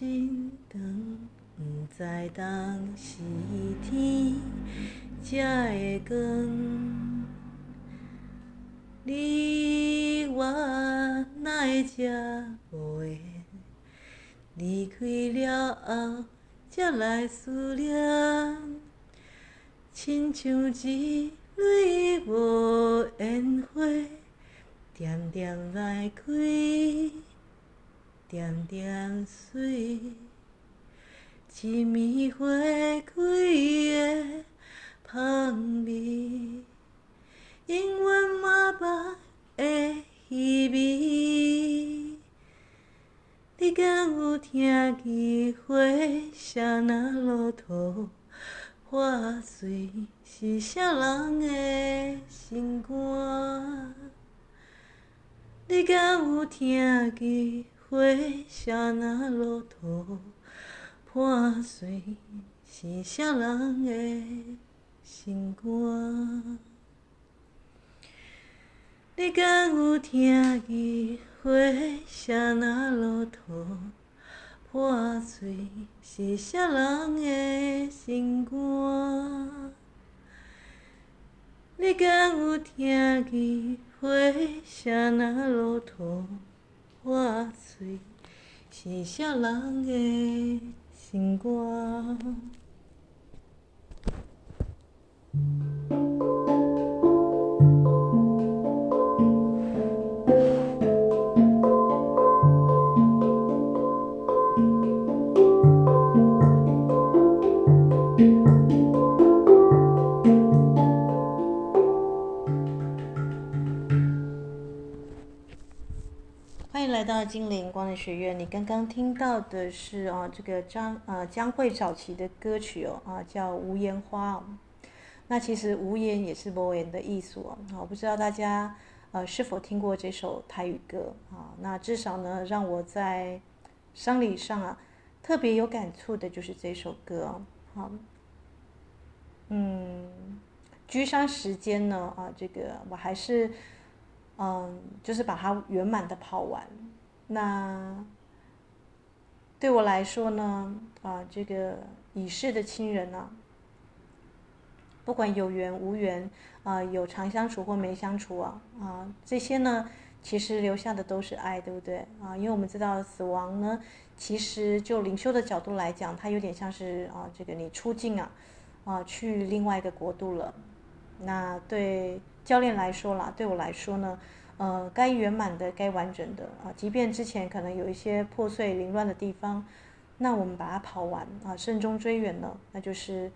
心肠，不知当时天才会光。你我哪会这无缘？离开了后才来思念，亲像一蕊无烟花，点点来开，点点水，一暝花开的香味，永远嘛捌的稀微。你敢有听见花声若落土破碎，是啥人的心肝？你敢有听见花声若落土破碎，是啥人的心肝？你敢有听见花声若落土破碎，是啥人的心肝？你敢有听见？花声若落土破碎，是啥人的心肝？到精灵光的学院，你刚刚听到的是啊，这个张呃江蕙早期的歌曲哦啊，叫《无言花》。那其实无言也是无言的意思哦。我不知道大家呃是否听过这首台语歌啊？那至少呢，让我在丧礼上啊特别有感触的就是这首歌。好，嗯，居丧时间呢啊，这个我还是。嗯，就是把它圆满的跑完。那对我来说呢，啊，这个已逝的亲人啊，不管有缘无缘，啊，有常相处或没相处啊，啊，这些呢，其实留下的都是爱，对不对？啊，因为我们知道死亡呢，其实就灵修的角度来讲，它有点像是啊，这个你出境啊，啊，去另外一个国度了。那对。教练来说啦，对我来说呢，呃，该圆满的、该完整的啊，即便之前可能有一些破碎、凌乱的地方，那我们把它跑完啊，慎终追远呢，那就是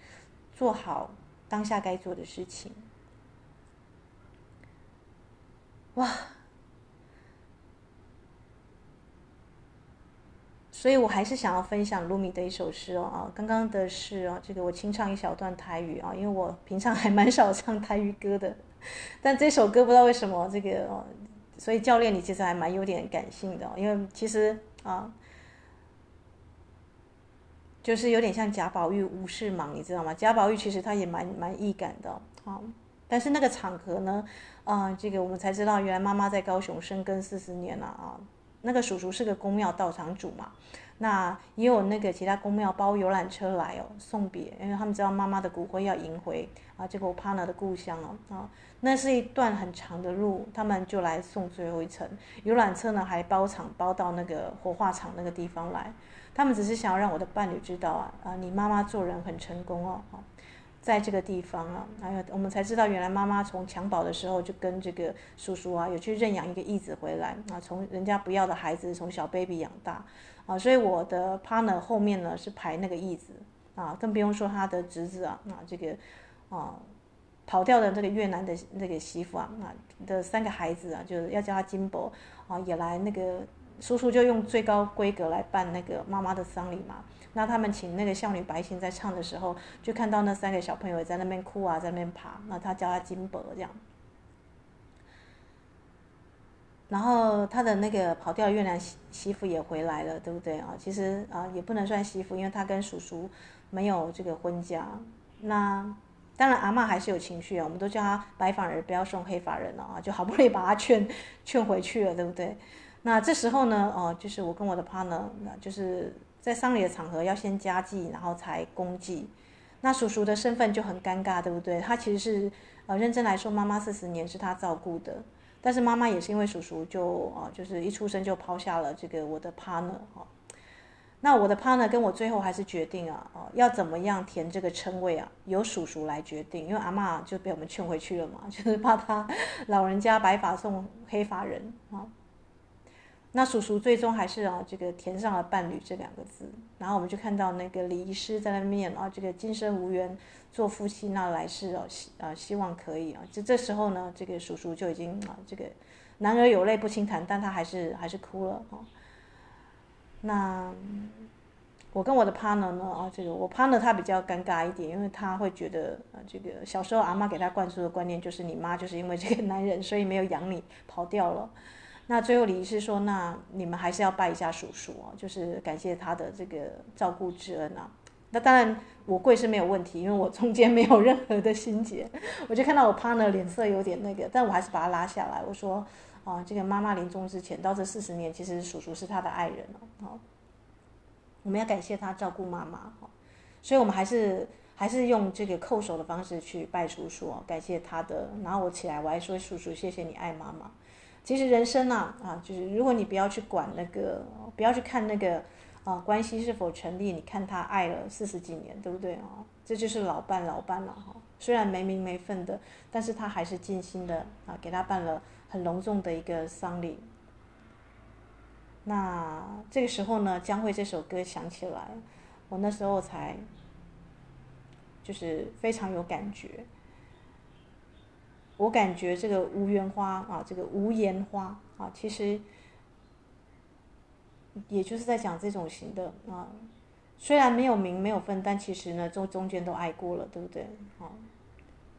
做好当下该做的事情。哇！所以我还是想要分享鲁米的一首诗哦啊，刚刚的是哦，这个我清唱一小段台语啊，因为我平常还蛮少唱台语歌的。但这首歌不知道为什么这个，所以教练你其实还蛮有点感性的，因为其实啊，就是有点像贾宝玉无事忙，你知道吗？贾宝玉其实他也蛮蛮易感的啊，但是那个场合呢，啊，这个我们才知道原来妈妈在高雄生根四十年了啊，那个叔叔是个宫庙道场主嘛。那也有那个其他宫庙包游览车来哦送别，因为他们知道妈妈的骨灰要迎回啊这个我 partner 的故乡哦啊，那是一段很长的路，他们就来送最后一程。游览车呢还包场包到那个火化场那个地方来，他们只是想要让我的伴侣知道啊啊你妈妈做人很成功哦啊，在这个地方啊，还有我们才知道原来妈妈从襁褓的时候就跟这个叔叔啊有去认养一个义子回来啊，从人家不要的孩子从小 baby 养大。啊，所以我的 partner 后面呢是排那个义子啊，更不用说他的侄子啊，啊这个啊跑掉的这个越南的那个媳妇啊，啊的三个孩子啊，就是要叫他金伯啊，也来那个叔叔就用最高规格来办那个妈妈的丧礼嘛。那他们请那个少女白琴在唱的时候，就看到那三个小朋友也在那边哭啊，在那边爬，那他叫他金伯这样。然后他的那个跑掉的越南媳媳妇也回来了，对不对啊？其实啊，也不能算媳妇，因为他跟叔叔没有这个婚嫁。那当然阿嬷还是有情绪啊，我们都叫他白发人不要送黑发人了啊，就好不容易把他劝劝回去了，对不对？那这时候呢，哦，就是我跟我的 partner，就是在丧礼的场合要先家祭，然后才公祭。那叔叔的身份就很尴尬，对不对？他其实是呃认真来说，妈妈四十年是他照顾的。但是妈妈也是因为叔叔就啊，就是一出生就抛下了这个我的 partner 哈。那我的 partner 跟我最后还是决定啊，哦，要怎么样填这个称谓啊，由叔叔来决定，因为阿嬷就被我们劝回去了嘛，就是怕他老人家白发送黑发人啊。那叔叔最终还是啊，这个填上了伴侣这两个字，然后我们就看到那个礼仪师在那面啊，这个今生无缘做夫妻，那来世哦希啊希望可以啊，就这时候呢，这个叔叔就已经啊，这个男儿有泪不轻弹，但他还是还是哭了啊。那我跟我的 partner 呢啊，这个我 partner 他比较尴尬一点，因为他会觉得啊，这个小时候阿妈给他灌输的观念就是你妈就是因为这个男人，所以没有养你，跑掉了。那最后礼仪师说：“那你们还是要拜一下叔叔啊，就是感谢他的这个照顾之恩啊。”那当然我跪是没有问题，因为我中间没有任何的心结。我就看到我 partner 脸色有点那个，但我还是把他拉下来。我说：“啊，这个妈妈临终之前到这四十年，其实叔叔是他的爱人哦。我们要感谢他照顾妈妈，所以我们还是还是用这个叩首的方式去拜叔叔，感谢他的。然后我起来我还说：叔叔，谢谢你爱妈妈。”其实人生啊，啊，就是如果你不要去管那个，不要去看那个，啊，关系是否成立，你看他爱了四十几年，对不对啊？这就是老伴老伴了哈。虽然没名没分的，但是他还是尽心的啊，给他办了很隆重的一个丧礼。那这个时候呢，将会这首歌响起来，我那时候才就是非常有感觉。我感觉这个无缘花啊，这个无言花啊，其实也就是在讲这种型的啊。虽然没有名没有分，但其实呢，中中间都爱过了，对不对？啊，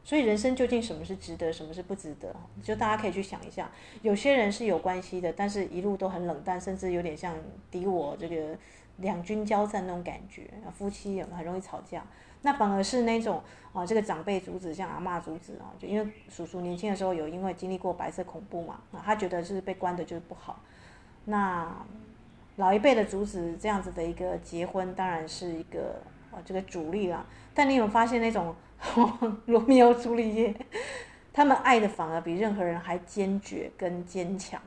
所以人生究竟什么是值得，什么是不值得？就大家可以去想一下。有些人是有关系的，但是一路都很冷淡，甚至有点像敌我这个两军交战那种感觉。夫妻也很容易吵架。那反而是那种啊，这个长辈阻止，像阿嬷阻止啊，就因为叔叔年轻的时候有因为经历过白色恐怖嘛，啊，他觉得是被关的就是不好。那老一辈的阻止这样子的一个结婚，当然是一个啊这个主力啦。但你有发现那种 罗密欧朱丽叶，他们爱的反而比任何人还坚决跟坚强。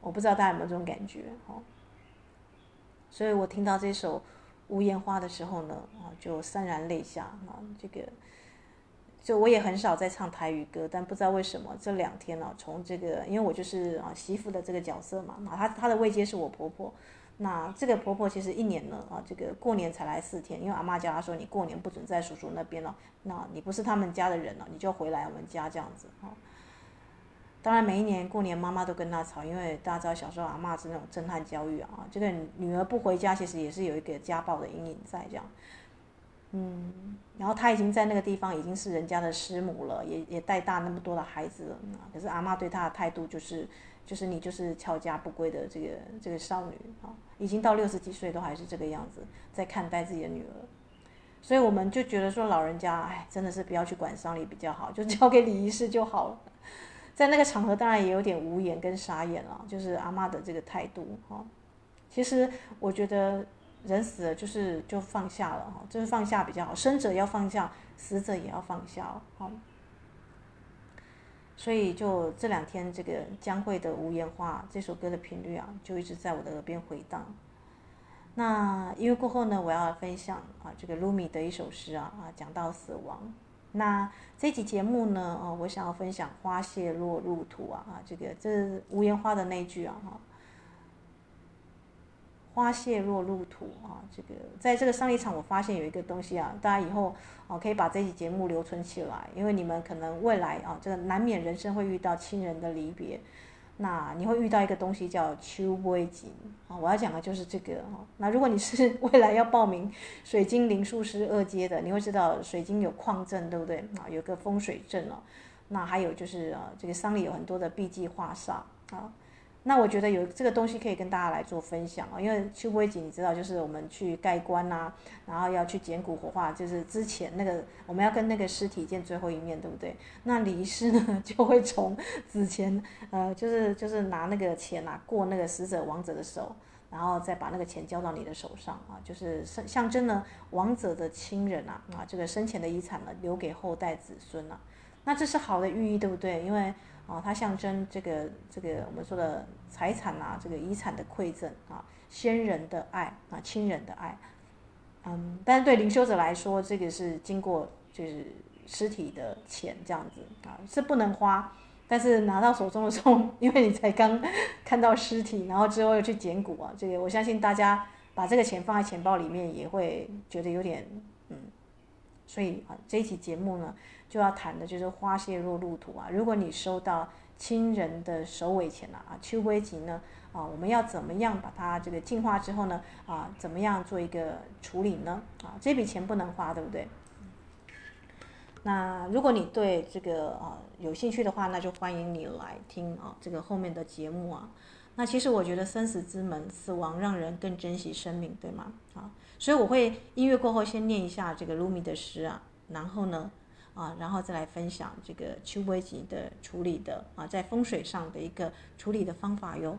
我不知道大家有没有这种感觉哦。所以我听到这首。无言花的时候呢，啊，就潸然泪下啊。这个，就我也很少在唱台语歌，但不知道为什么这两天呢，从这个，因为我就是啊媳妇的这个角色嘛，那，她她的位阶是我婆婆，那这个婆婆其实一年呢，啊，这个过年才来四天，因为阿嬷叫她说，你过年不准在叔叔那边了，那你不是他们家的人了，你就回来我们家这样子啊。当然，每一年过年，妈妈都跟她吵，因为大家知道小时候阿嬷是那种震撼教育啊，这个女儿不回家，其实也是有一个家暴的阴影在这样。嗯，然后她已经在那个地方已经是人家的师母了，也也带大那么多的孩子了，可是阿妈对她的态度就是，就是你就是乔家不归的这个这个少女啊，已经到六十几岁都还是这个样子在看待自己的女儿，所以我们就觉得说老人家，哎，真的是不要去管丧礼比较好，就交给礼仪师就好了。在那个场合，当然也有点无言跟傻眼了，就是阿妈的这个态度哈。其实我觉得人死了就是就放下了哈，就是放下比较好，生者要放下，死者也要放下哈。所以就这两天，这个江蕙的《无言花》这首歌的频率啊，就一直在我的耳边回荡。那因为过后呢，我要分享啊，这个鲁米的一首诗啊啊，讲到死亡。那这期节目呢，哦，我想要分享“花谢落入土”啊，啊，这个这无言花的那句啊，哈，“花谢落入土”啊，这个在这个丧礼场，我发现有一个东西啊，大家以后啊可以把这期节目留存起来，因为你们可能未来啊，这个难免人生会遇到亲人的离别。那你会遇到一个东西叫秋杯锦啊，我要讲的就是这个哈。那如果你是未来要报名水晶灵术师二阶的，你会知道水晶有矿镇，对不对啊？有个风水阵哦。那还有就是啊，这个丧礼有很多的避忌化煞啊。那我觉得有这个东西可以跟大家来做分享啊，因为秋波祭你知道，就是我们去盖棺呐、然后要去捡骨火化，就是之前那个我们要跟那个尸体见最后一面，对不对？那礼师呢 就会从纸钱，呃，就是就是拿那个钱啊过那个死者亡者的手，然后再把那个钱交到你的手上啊，就是象象征呢亡者的亲人啊啊这个生前的遗产呢留给后代子孙啊，那这是好的寓意，对不对？因为啊，它象征这个这个我们说的财产啊，这个遗产的馈赠啊，先人的爱啊，亲人的爱，嗯，但是对灵修者来说，这个是经过就是尸体的钱这样子啊，是不能花，但是拿到手中的时候，因为你才刚 看到尸体，然后之后又去捡骨啊，这个我相信大家把这个钱放在钱包里面也会觉得有点嗯，所以啊，这一期节目呢。就要谈的就是花谢若入土啊！如果你收到亲人的首尾钱了啊，秋归吉呢啊，我们要怎么样把它这个净化之后呢啊，怎么样做一个处理呢啊？这笔钱不能花，对不对？那如果你对这个啊有兴趣的话，那就欢迎你来听啊这个后面的节目啊。那其实我觉得生死之门，死亡让人更珍惜生命，对吗？啊，所以我会音乐过后先念一下这个卢米的诗啊，然后呢。啊，然后再来分享这个秋波吉的处理的啊，在风水上的一个处理的方法哟。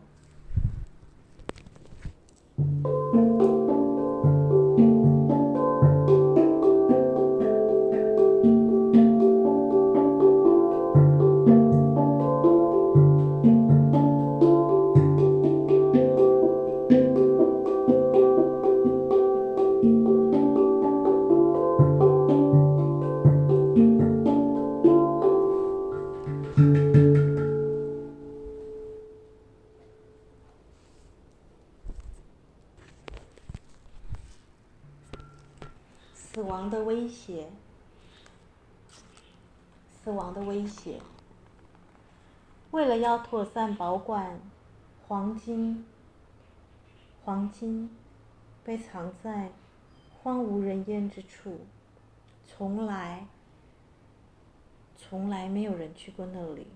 威胁，死亡的威胁为了要妥善保管黄金，黄金被藏在荒无人烟之处，从来从来没有人去过那里。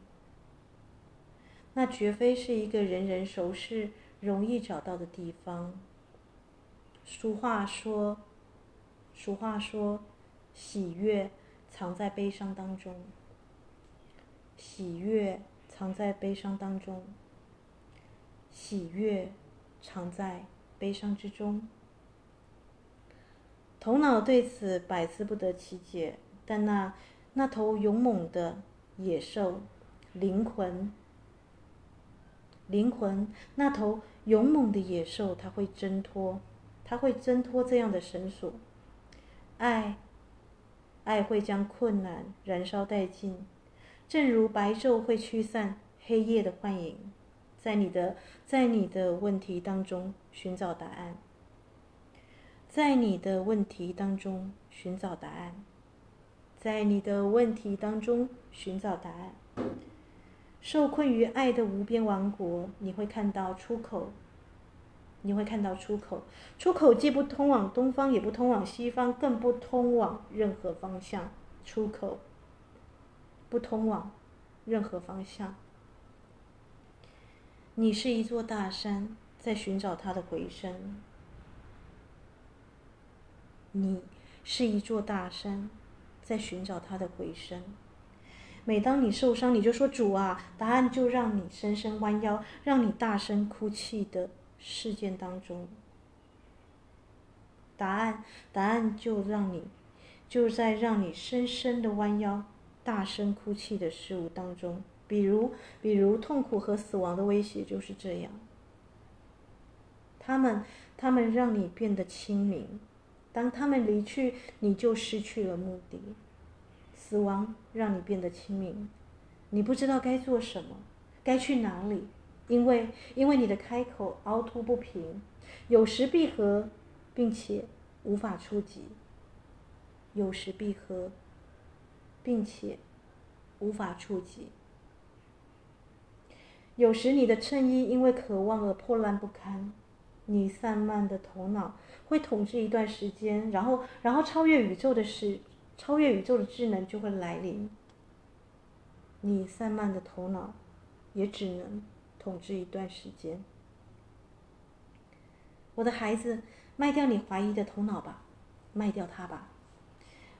那绝非是一个人人熟识、容易找到的地方。俗话说，俗话说，喜悦藏在悲伤当中。喜悦。藏在悲伤当中，喜悦藏在悲伤之中。头脑对此百思不得其解，但那那头勇猛的野兽灵魂，灵魂那头勇猛的野兽，它会挣脱，它会挣脱这样的绳索。爱，爱会将困难燃烧殆尽。正如白昼会驱散黑夜的幻影，在你的在你的问题当中寻找答案，在你的问题当中寻找答案，在你的问题当中寻找答案。受困于爱的无边王国，你会看到出口，你会看到出口。出口既不通往东方，也不通往西方，更不通往任何方向。出口。不通往任何方向。你是一座大山，在寻找它的回声。你是一座大山，在寻找它的回声。每当你受伤，你就说：“主啊！”答案就让你深深弯腰，让你大声哭泣的事件当中。答案，答案就让你，就在让你深深的弯腰。大声哭泣的事物当中，比如，比如痛苦和死亡的威胁就是这样。他们，他们让你变得清明。当他们离去，你就失去了目的。死亡让你变得清明，你不知道该做什么，该去哪里，因为，因为你的开口凹凸不平，有时闭合，并且无法触及。有时闭合。并且无法触及。有时你的衬衣因为渴望而破烂不堪，你散漫的头脑会统治一段时间，然后，然后超越宇宙的事，超越宇宙的智能就会来临。你散漫的头脑也只能统治一段时间。我的孩子，卖掉你怀疑的头脑吧，卖掉它吧，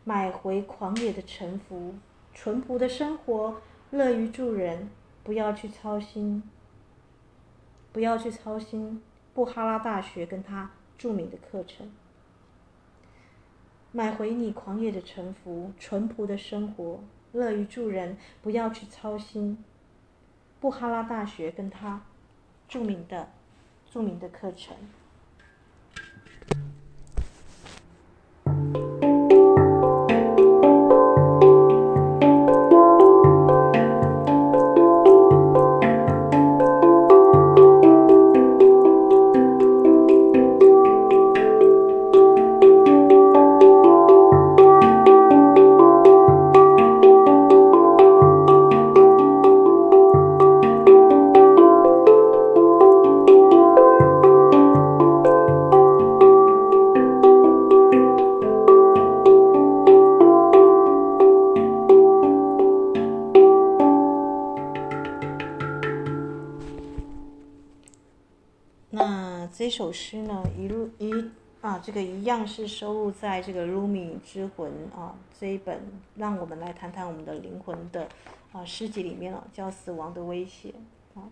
买回狂野的沉浮，淳朴的生活，乐于助人，不要去操心，不要去操心布哈拉大学跟他著名的课程。买回你狂野的沉浮，淳朴的生活，乐于助人，不要去操心布哈拉大学跟他著名的著名的课程。首诗呢，一路一啊，这个一样是收录在这个《鲁米之魂》啊这一本，让我们来谈谈我们的灵魂的啊诗集里面了，叫《死亡的威胁》啊。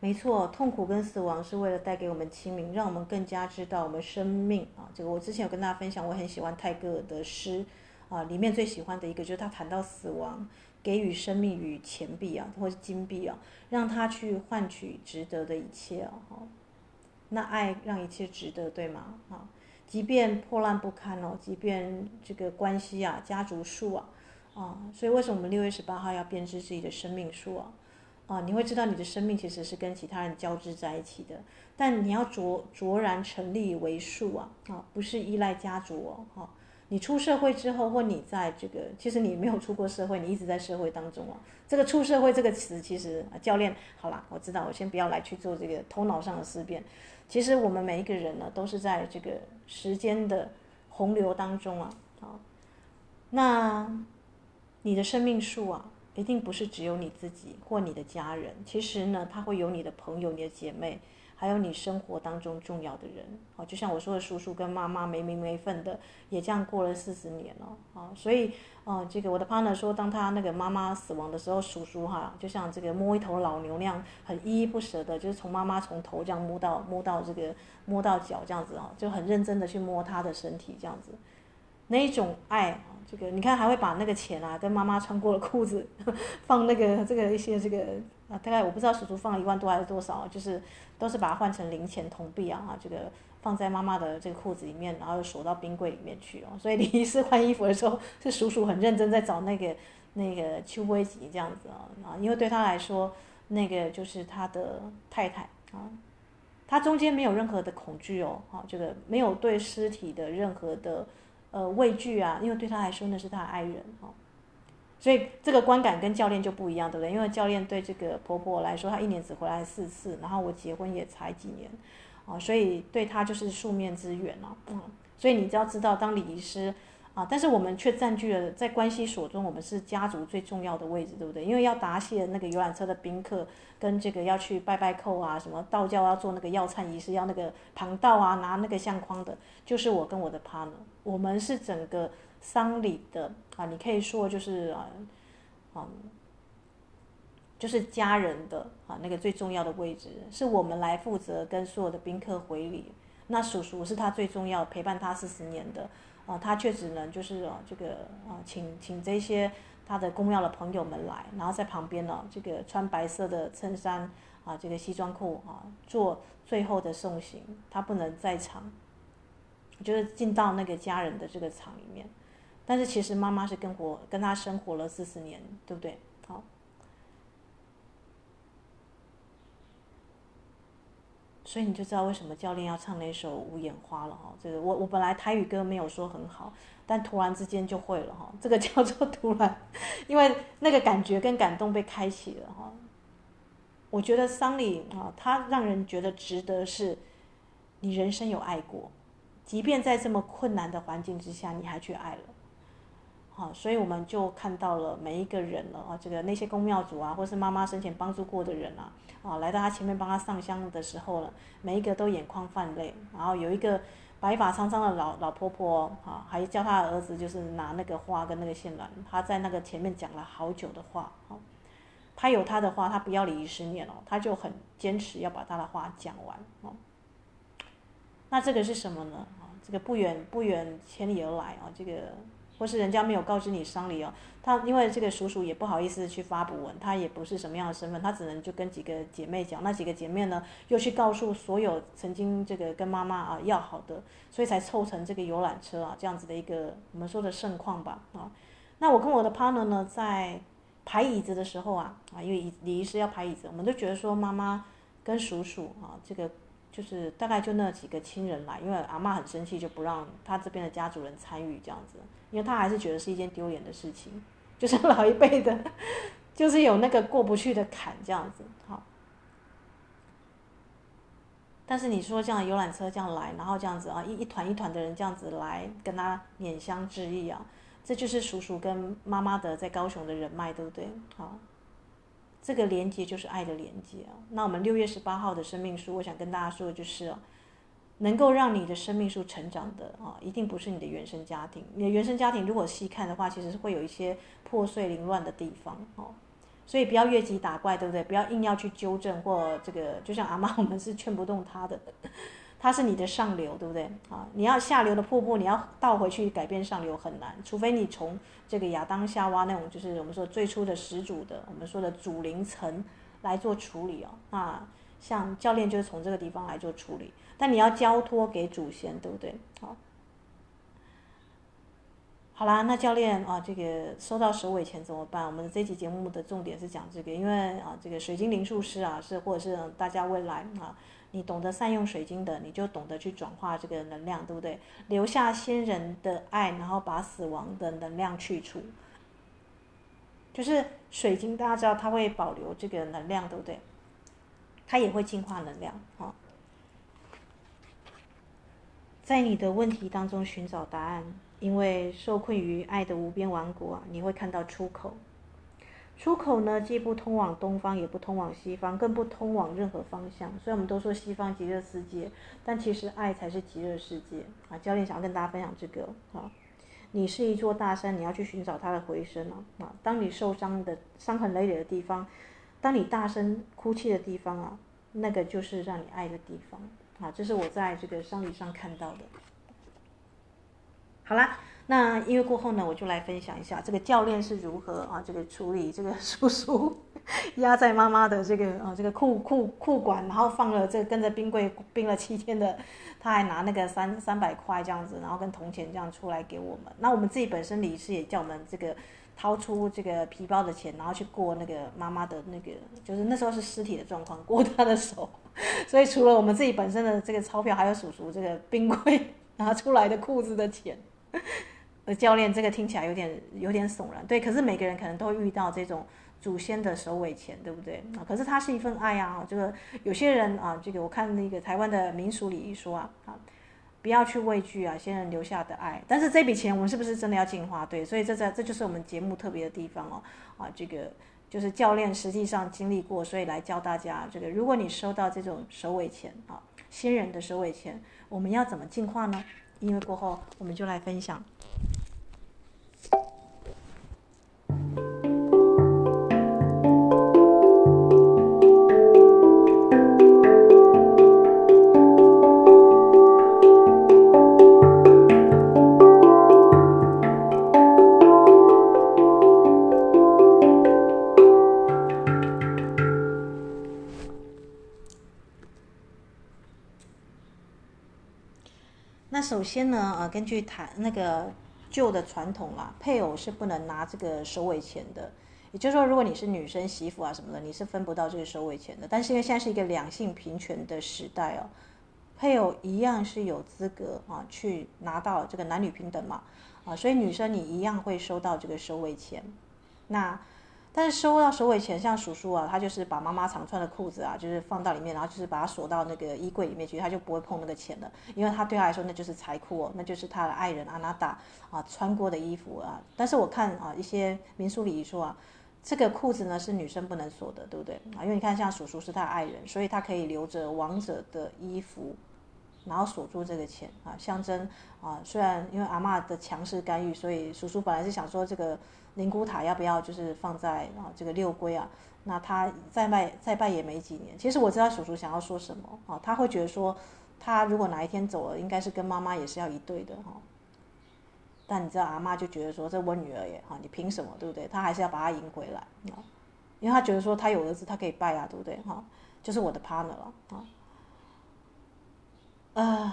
没错，痛苦跟死亡是为了带给我们清明，让我们更加知道我们生命啊。这个我之前有跟大家分享，我很喜欢泰戈尔的诗啊，里面最喜欢的一个就是他谈到死亡。给予生命与钱币啊，或是金币啊，让他去换取值得的一切啊，那爱让一切值得，对吗？啊，即便破烂不堪哦，即便这个关系啊，家族树啊，啊，所以为什么我们六月十八号要编织自己的生命树啊？啊，你会知道你的生命其实是跟其他人交织在一起的，但你要卓卓然成立为树啊，啊，不是依赖家族哦，哈。你出社会之后，或你在这个，其实你没有出过社会，你一直在社会当中啊。这个“出社会”这个词，其实啊教练，好啦，我知道，我先不要来去做这个头脑上的思辨。其实我们每一个人呢，都是在这个时间的洪流当中啊。啊，那你的生命树啊，一定不是只有你自己或你的家人，其实呢，它会有你的朋友、你的姐妹。还有你生活当中重要的人，哦，就像我说的，叔叔跟妈妈没名没分的，也这样过了四十年了，啊，所以，哦，这个我的 partner 说，当他那个妈妈死亡的时候，叔叔哈，就像这个摸一头老牛那样，很依依不舍的，就是从妈妈从头这样摸到摸到这个摸到脚这样子啊，就很认真的去摸他的身体这样子，那一种爱，这个你看还会把那个钱啊，跟妈妈穿过的裤子 放那个这个一些这个。啊，大概我不知道叔叔放了一万多还是多少，就是都是把它换成零钱铜币啊，这个放在妈妈的这个裤子里面，然后又锁到冰柜里面去哦。所以李医师换衣服的时候，是叔叔很认真在找那个那个秋波吉这样子啊啊，因为对他来说，那个就是他的太太啊，他中间没有任何的恐惧哦，啊，这个没有对尸体的任何的呃畏惧啊，因为对他来说那是他的爱人啊。所以这个观感跟教练就不一样，对不对？因为教练对这个婆婆来说，她一年只回来四次，然后我结婚也才几年，啊，所以对她就是数面之缘了，嗯。所以你只要知道，当礼仪师啊，但是我们却占据了在关系所中，我们是家族最重要的位置，对不对？因为要答谢那个游览车的宾客，跟这个要去拜拜叩啊，什么道教要做那个药忏仪式，要那个旁道啊，拿那个相框的，就是我跟我的 partner，我们是整个。丧礼的啊，你可以说就是啊，嗯，就是家人的啊那个最重要的位置，是我们来负责跟所有的宾客回礼。那叔叔是他最重要陪伴他四十年的啊，他却只能就是啊这个啊请请这些他的公庙的朋友们来，然后在旁边呢，这个穿白色的衬衫啊，这个西装裤啊做最后的送行，他不能在场，就是进到那个家人的这个场里面。但是其实妈妈是跟活跟他生活了四十年，对不对？好，所以你就知道为什么教练要唱那首《无眼花》了哈。这个我我本来台语歌没有说很好，但突然之间就会了哈。这个叫做突然，因为那个感觉跟感动被开启了哈。我觉得桑里啊，他让人觉得值得是，你人生有爱过，即便在这么困难的环境之下，你还去爱了。哈，所以我们就看到了每一个人了啊，这个那些宫庙主啊，或是妈妈生前帮助过的人啊，啊，来到他前面帮他上香的时候呢，每一个都眼眶泛泪，然后有一个白发苍苍的老老婆婆啊，还叫他的儿子就是拿那个花跟那个线兰，他在那个前面讲了好久的话，啊，他有他的话，他不要礼仪师念哦，他就很坚持要把他的话讲完哦。那这个是什么呢？这个不远不远千里而来啊，这个或是人家没有告知你丧礼哦，他因为这个叔叔也不好意思去发布文，他也不是什么样的身份，他只能就跟几个姐妹讲，那几个姐妹呢又去告诉所有曾经这个跟妈妈啊要好的，所以才凑成这个游览车啊这样子的一个我们说的盛况吧啊。那我跟我的 partner 呢在排椅子的时候啊啊，因为礼仪师要排椅子，我们都觉得说妈妈跟叔叔啊这个。就是大概就那几个亲人来，因为阿嬷很生气，就不让他这边的家族人参与这样子，因为他还是觉得是一件丢脸的事情，就是老一辈的，就是有那个过不去的坎这样子，好。但是你说这样游览车这样来，然后这样子啊，一一团一团的人这样子来跟他拈香致意啊，这就是叔叔跟妈妈的在高雄的人脉，对不对？好。这个连接就是爱的连接啊！那我们六月十八号的生命树，我想跟大家说的就是，能够让你的生命树成长的啊，一定不是你的原生家庭。你的原生家庭如果细看的话，其实是会有一些破碎凌乱的地方哦。所以不要越级打怪，对不对？不要硬要去纠正或这个，就像阿妈，我们是劝不动他的。它是你的上流，对不对？啊，你要下流的瀑布，你要倒回去改变上流很难，除非你从这个亚当夏娃那种，就是我们说最初的始祖的，我们说的祖灵层来做处理哦。那像教练就是从这个地方来做处理，但你要交托给祖先，对不对？好，好啦，那教练啊，这个收到手尾钱怎么办？我们这期节目的重点是讲这个，因为啊，这个水晶灵术师啊，是或者是大家未来啊。你懂得善用水晶的，你就懂得去转化这个能量，对不对？留下先人的爱，然后把死亡的能量去除。就是水晶，大家知道它会保留这个能量，对不对？它也会净化能量啊。在你的问题当中寻找答案，因为受困于爱的无边王国啊，你会看到出口。出口呢，既不通往东方，也不通往西方，更不通往任何方向。所以我们都说西方极乐世界，但其实爱才是极乐世界啊！教练想要跟大家分享这个啊，你是一座大山，你要去寻找它的回声啊！啊，当你受伤的伤痕累累的地方，当你大声哭泣的地方啊，那个就是让你爱的地方啊！这是我在这个丧礼上看到的。好啦。那音乐过后呢，我就来分享一下这个教练是如何啊，这个处理这个叔叔压在妈妈的这个啊这个裤裤裤管，然后放了这跟着冰柜冰了七天的，他还拿那个三三百块这样子，然后跟铜钱这样出来给我们。那我们自己本身理事也叫我们这个掏出这个皮包的钱，然后去过那个妈妈的那个，就是那时候是尸体的状况，过他的手。所以除了我们自己本身的这个钞票，还有叔叔这个冰柜拿出来的裤子的钱。呃，教练，这个听起来有点有点悚然，对。可是每个人可能都会遇到这种祖先的首尾钱，对不对啊？可是它是一份爱啊。这个有些人啊，这个我看那个台湾的民俗礼仪说啊，啊，不要去畏惧啊，先人留下的爱。但是这笔钱我们是不是真的要净化？对，所以这在这就是我们节目特别的地方哦。啊，这个就是教练实际上经历过，所以来教大家这个：如果你收到这种首尾钱啊，先人的首尾钱，我们要怎么净化呢？因为过后，我们就来分享。首先呢，呃，根据台那个旧的传统啦，配偶是不能拿这个收尾钱的。也就是说，如果你是女生、媳妇啊什么的，你是分不到这个收尾钱的。但是因为现在是一个两性平权的时代哦，配偶一样是有资格啊去拿到这个男女平等嘛啊，所以女生你一样会收到这个收尾钱。那但是收到首尾钱，像叔叔啊，他就是把妈妈常穿的裤子啊，就是放到里面，然后就是把它锁到那个衣柜里面去，他就不会碰那个钱了，因为他对他来说那就是财库哦，那就是他的爱人阿娜达啊穿过的衣服啊。但是我看啊一些民俗礼仪说啊，这个裤子呢是女生不能锁的，对不对啊？因为你看像叔叔是他的爱人，所以他可以留着亡者的衣服。然后锁住这个钱啊，象征啊。虽然因为阿嬷的强势干预，所以叔叔本来是想说这个灵骨塔要不要就是放在啊这个六龟啊。那他再拜再拜也没几年。其实我知道叔叔想要说什么啊，他会觉得说他如果哪一天走了，应该是跟妈妈也是要一对的哈。但你知道阿妈就觉得说这我女儿耶哈，你凭什么对不对？他还是要把她迎回来啊，因为他觉得说他有儿子，他可以拜啊，对不对哈？就是我的 partner 了啊。呃，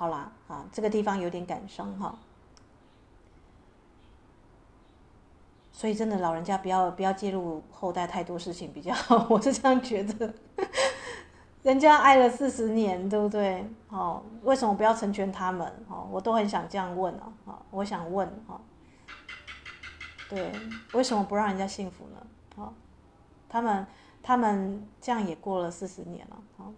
好啦，啊，这个地方有点感伤哈，所以真的老人家不要不要介入后代太多事情比较好，我是这样觉得。人家爱了四十年，对不对？哦，为什么不要成全他们？哦，我都很想这样问啊，我想问啊，对，为什么不让人家幸福呢？啊，他们。他们这样也过了四十年了啊！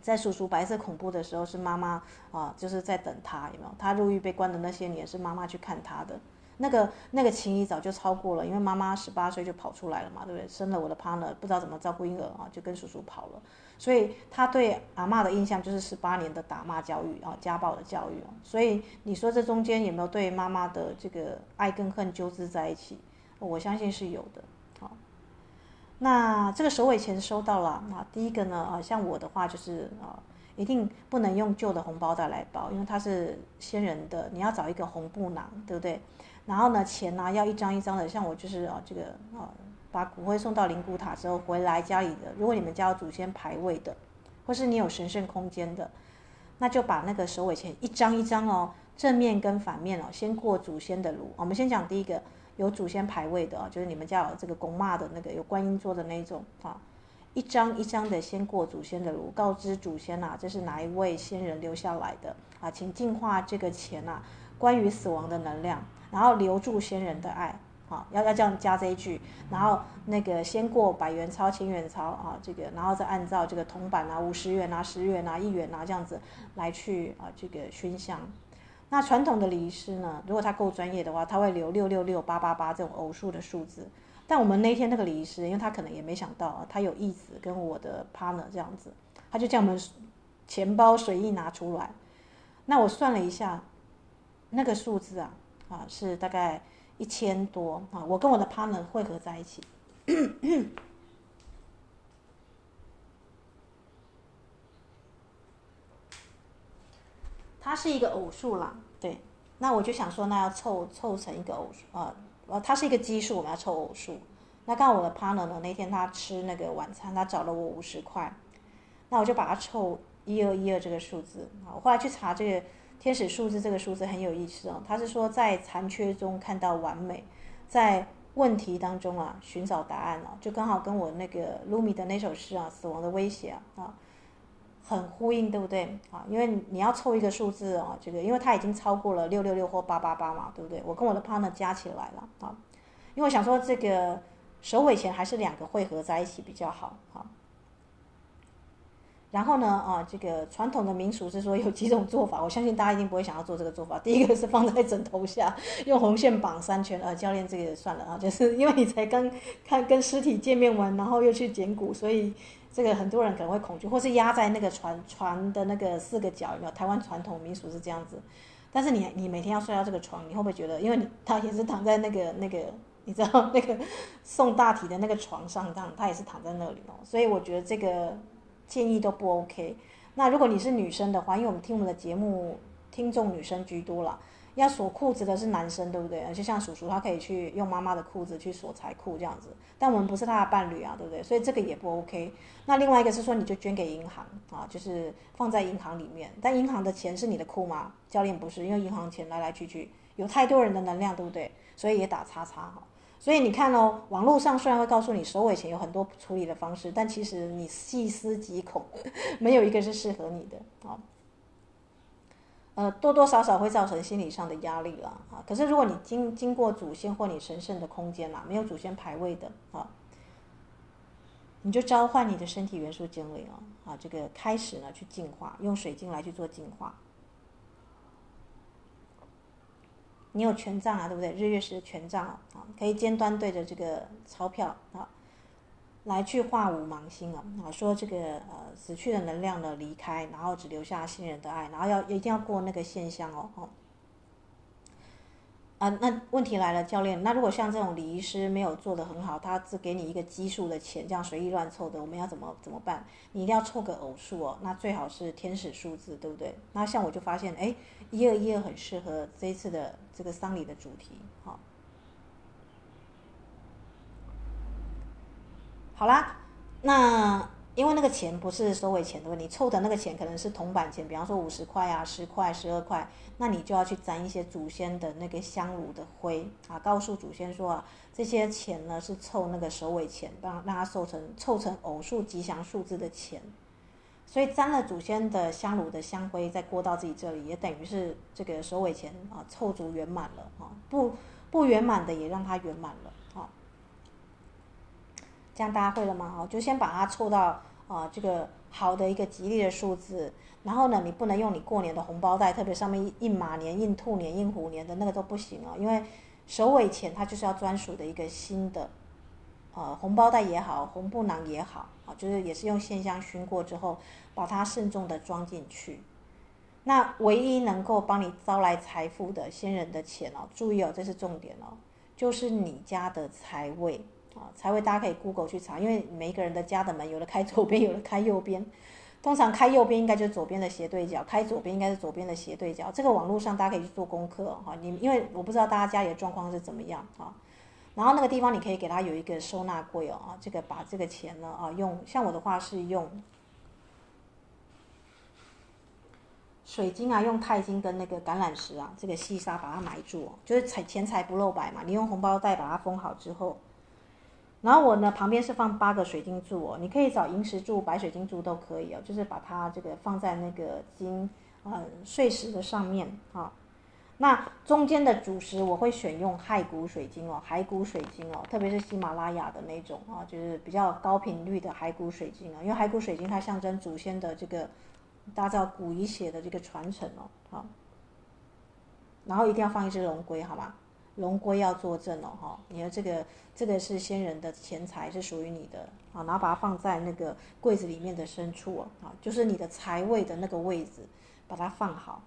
在叔叔白色恐怖的时候，是妈妈啊，就是在等他，有没有？他入狱被关的那些年，是妈妈去看他的。那个那个情谊早就超过了，因为妈妈十八岁就跑出来了嘛，对不对？生了我的 partner，不知道怎么照顾婴儿啊，就跟叔叔跑了。所以他对阿嬷的印象就是十八年的打骂教育啊，家暴的教育啊。所以你说这中间有没有对妈妈的这个爱跟恨纠织在一起？我相信是有的。那这个首尾钱收到了，那第一个呢，啊，像我的话就是啊，一定不能用旧的红包袋来包，因为它是先人的，你要找一个红布囊，对不对？然后呢，钱呢要一张一张的，像我就是啊，这个啊，把骨灰送到灵骨塔之后回来家里的，如果你们家有祖先牌位的，或是你有神圣空间的，那就把那个首尾钱一张一张哦，正面跟反面哦，先过祖先的炉。我们先讲第一个。有祖先牌位的啊，就是你们家有这个公妈的那个有观音座的那种啊，一张一张的先过祖先的炉，告知祖先呐、啊，这是哪一位先人留下来的啊，请净化这个钱呐、啊，关于死亡的能量，然后留住先人的爱，啊，要要这样加这一句，然后那个先过百元钞、千元钞啊，这个然后再按照这个铜板啊、五十元啊、十元啊、一元啊这样子来去啊这个熏香。那传统的礼仪师呢，如果他够专业的话，他会留六六六八八八这种偶数的数字。但我们那天那个礼仪师，因为他可能也没想到啊，他有义子跟我的 partner 这样子，他就将我们钱包随意拿出来。那我算了一下，那个数字啊啊是大概一千多啊，我跟我的 partner 汇合在一起。它是一个偶数啦，对，那我就想说，那要凑凑成一个偶数啊，呃，它是一个奇数，我们要凑偶数。那刚好我的 partner 呢，那天他吃那个晚餐，他找了我五十块，那我就把它凑一二一二这个数字啊。我后来去查这个天使数字，这个数字很有意思哦。他是说在残缺中看到完美，在问题当中啊寻找答案啊，就刚好跟我那个鲁米的那首诗啊，死亡的威胁啊啊。很呼应，对不对啊？因为你要凑一个数字啊，这个因为它已经超过了六六六或八八八嘛，对不对？我跟我的 partner 加起来了啊，因为我想说这个首尾前还是两个汇合在一起比较好啊。然后呢，啊，这个传统的民俗是说有几种做法，我相信大家一定不会想要做这个做法。第一个是放在枕头下，用红线绑三圈。呃，教练这个算了啊，就是因为你才刚看跟尸体见面完，然后又去捡骨，所以。这个很多人可能会恐惧，或是压在那个船船的那个四个角，有没有？台湾传统民俗是这样子。但是你你每天要睡到这个床，你会不会觉得，因为你他也是躺在那个那个，你知道那个送大体的那个床上，这样他也是躺在那里哦。所以我觉得这个建议都不 OK。那如果你是女生的话，因为我们听我们的节目，听众女生居多啦。要锁裤子的是男生，对不对？就像叔叔，他可以去用妈妈的裤子去锁财库这样子，但我们不是他的伴侣啊，对不对？所以这个也不 OK。那另外一个是说，你就捐给银行啊，就是放在银行里面。但银行的钱是你的库吗？教练不是，因为银行钱来来去去，有太多人的能量，对不对？所以也打叉叉哈。所以你看哦，网络上虽然会告诉你收尾钱有很多处理的方式，但其实你细思极恐，没有一个是适合你的啊。呃，多多少少会造成心理上的压力了啊。可是如果你经经过祖先或你神圣的空间啦，没有祖先牌位的啊，你就召唤你的身体元素精灵啊，啊，这个开始呢去净化，用水晶来去做净化。你有权杖啊，对不对？日月石的权杖啊，可以尖端对着这个钞票啊。来去化五芒星啊，啊，说这个呃死去的能量呢离开，然后只留下新人的爱，然后要一定要过那个现象哦，哦，啊，那问题来了，教练，那如果像这种礼仪师没有做的很好，他只给你一个奇数的钱，这样随意乱凑的，我们要怎么怎么办？你一定要凑个偶数哦，那最好是天使数字，对不对？那像我就发现，哎，一二一二很适合这一次的这个丧礼的主题，好、啦，那因为那个钱不是收尾钱的问题，凑的那个钱可能是铜板钱，比方说五十块啊、十块、十二块，那你就要去沾一些祖先的那个香炉的灰啊，告诉祖先说啊，这些钱呢是凑那个收尾钱，让让它凑成凑成偶数吉祥数字的钱，所以沾了祖先的香炉的香灰，再过到自己这里，也等于是这个收尾钱啊凑足圆满了啊，不不圆满的也让它圆满了。这样大家会了吗？哦，就先把它凑到啊这个好的一个吉利的数字，然后呢，你不能用你过年的红包袋，特别上面印马年、印兔年、印虎年的那个都不行哦，因为首尾钱它就是要专属的一个新的，呃，红包袋也好，红布囊也好，啊，就是也是用线香熏过之后，把它慎重的装进去。那唯一能够帮你招来财富的先人的钱哦，注意哦，这是重点哦，就是你家的财位。啊，财位大家可以 Google 去查，因为每一个人的家的门，有的开左边，有的开右边。通常开右边应该就是左边的斜对角，开左边应该是左边的斜对角。这个网络上大家可以去做功课哈。你因为我不知道大家家里的状况是怎么样啊。然后那个地方你可以给他有一个收纳柜哦，这个把这个钱呢啊用，像我的话是用水晶啊，用钛金跟那个橄榄石啊，这个细沙把它埋住，就是财钱财不露白嘛。你用红包袋把它封好之后。然后我呢，旁边是放八个水晶柱哦，你可以找银石柱、白水晶柱都可以哦，就是把它这个放在那个金呃碎石的上面啊。那中间的主石我会选用骸骨水晶哦，骸骨水晶哦，特别是喜马拉雅的那种啊，就是比较高频率的骸骨水晶啊，因为骸骨水晶它象征祖先的这个大家知道古遗血的这个传承哦，好。然后一定要放一只龙龟，好吗？龙龟要坐镇哦，哈，你的这个这个是先人的钱财是属于你的啊，然后把它放在那个柜子里面的深处啊，就是你的财位的那个位置，把它放好。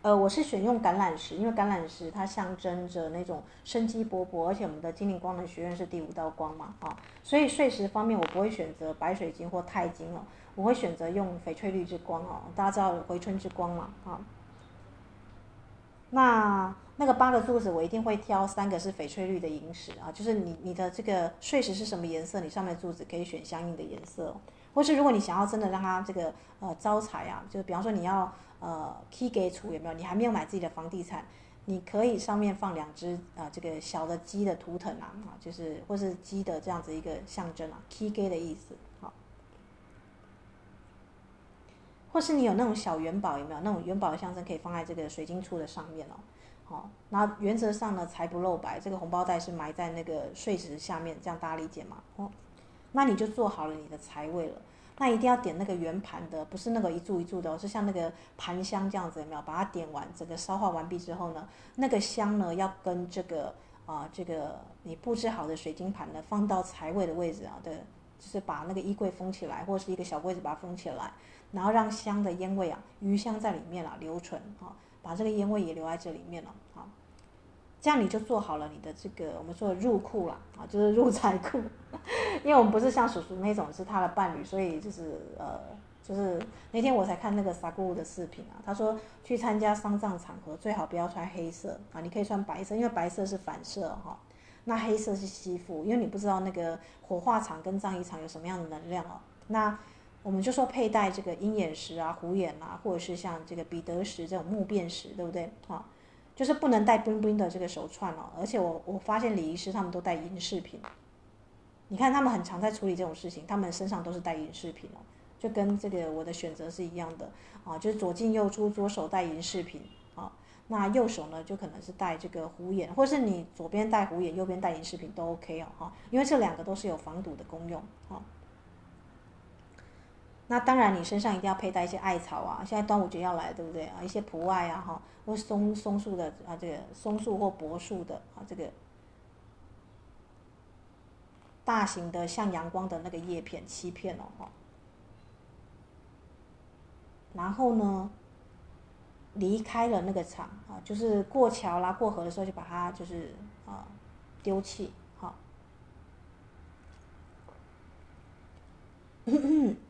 呃，我是选用橄榄石，因为橄榄石它象征着那种生机勃勃，而且我们的精灵光能学院是第五道光嘛，啊，所以碎石方面我不会选择白水晶或钛金哦，我会选择用翡翠绿之光哦，大家知道回春之光嘛，啊，那那个八个柱子我一定会挑三个是翡翠绿的萤石啊，就是你你的这个碎石是什么颜色，你上面的柱子可以选相应的颜色，或是如果你想要真的让它这个呃招财啊，就比方说你要。呃，key 给出有没有？你还没有买自己的房地产，你可以上面放两只啊、这个小的鸡的图腾啊，啊，就是或是鸡的这样子一个象征啊，key 给的意思，好。或是你有那种小元宝有没有？那种元宝的象征可以放在这个水晶柱的上面哦，好。那原则上呢，财不露白，这个红包袋是埋在那个碎石下面，这样大家理解吗？哦，那你就做好了你的财位了。那一定要点那个圆盘的，不是那个一柱一柱的，是像那个盘香这样子，有没有？把它点完，整个烧化完毕之后呢，那个香呢要跟这个啊、这个你布置好的水晶盘呢放到财位的位置啊，对，就是把那个衣柜封起来，或是一个小柜子把它封起来，然后让香的烟味啊，余香在里面啊留存啊，把这个烟味也留在这里面了啊。这样你就做好了你的这个我们说的入库了啊，就是入财库，因为我们不是像叔叔那种是他的伴侣，所以就是呃，就是那天我才看那个萨古鲁的视频啊，他说去参加丧葬场合最好不要穿黑色啊，你可以穿白色，因为白色是反射哈，那黑色是吸附，因为你不知道那个火化场跟葬仪场有什么样的能量哦。那我们就说佩戴这个鹰眼石啊、虎眼啊，或者是像这个彼得石这种木变石，对不对？啊？就是不能戴 bling bling 的这个手串哦，而且我我发现礼仪师他们都戴银饰品，你看他们很常在处理这种事情，他们身上都是带银饰品哦，就跟这个我的选择是一样的。啊，就是左进右出，左手带银饰品。啊，那右手呢就可能是带这个虎眼，或是你左边带虎眼，右边带银饰品都 OK 哦哈，因为这两个都是有防堵的功用啊。那当然，你身上一定要佩戴一些艾草啊，现在端午节要来，对不对啊？一些蒲艾啊，哈，或松松树的啊，这个松树或柏树的啊，这个大型的像阳光的那个叶片七片哦，哈。然后呢，离开了那个场啊，就是过桥啦、过河的时候，就把它就是啊丢弃，好。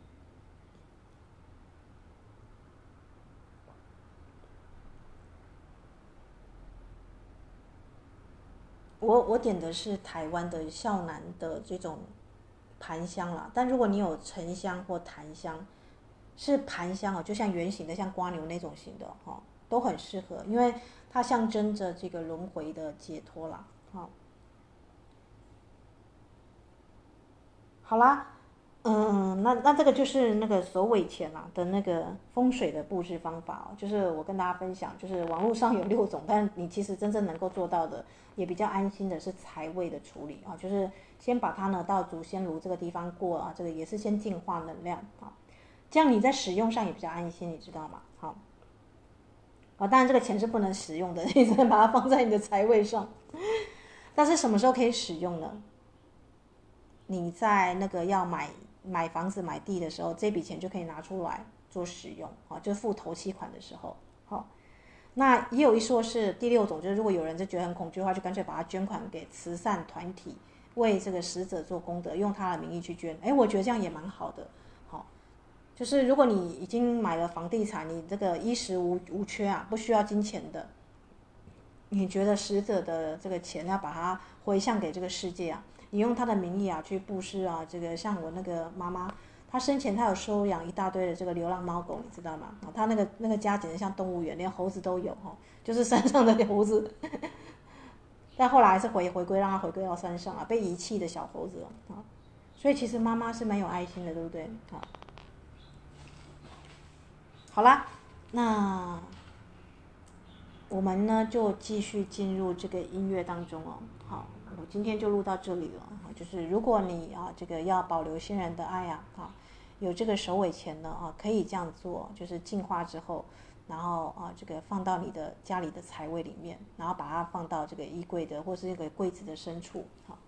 我我点的是台湾的孝南的这种盘香啦，但如果你有沉香或檀香，是盘香哦，就像圆形的，像瓜牛那种型的哈，都很适合，因为它象征着这个轮回的解脱啦。好，好啦。嗯，那那这个就是那个首尾钱啊的那个风水的布置方法哦，就是我跟大家分享，就是网络上有六种，但你其实真正能够做到的，也比较安心的是财位的处理啊，就是先把它呢到祖先炉这个地方过啊，这个也是先净化能量啊，这样你在使用上也比较安心，你知道吗？好，啊，当然这个钱是不能使用的，你只能把它放在你的财位上，但是什么时候可以使用呢？你在那个要买。买房子买地的时候，这笔钱就可以拿出来做使用啊，就付头期款的时候。好，那也有一说是第六种，就是如果有人就觉得很恐惧的话，就干脆把它捐款给慈善团体，为这个死者做功德，用他的名义去捐。哎，我觉得这样也蛮好的。好，就是如果你已经买了房地产，你这个衣食无无缺啊，不需要金钱的，你觉得死者的这个钱要把它回向给这个世界啊？你用他的名义啊去布施啊，这个像我那个妈妈，她生前她有收养一大堆的这个流浪猫狗，你知道吗？啊，她那个那个家简直像动物园，连猴子都有哈，就是山上的猴子。但后来还是回回归，让它回归到山上啊，被遗弃的小猴子啊。所以其实妈妈是蛮有爱心的，对不对？好，好啦，那我们呢就继续进入这个音乐当中哦，好。我今天就录到这里了，就是如果你啊这个要保留新人的爱啊，啊有这个首尾钱呢啊，可以这样做，就是净化之后，然后啊这个放到你的家里的财位里面，然后把它放到这个衣柜的或是这个柜子的深处，好。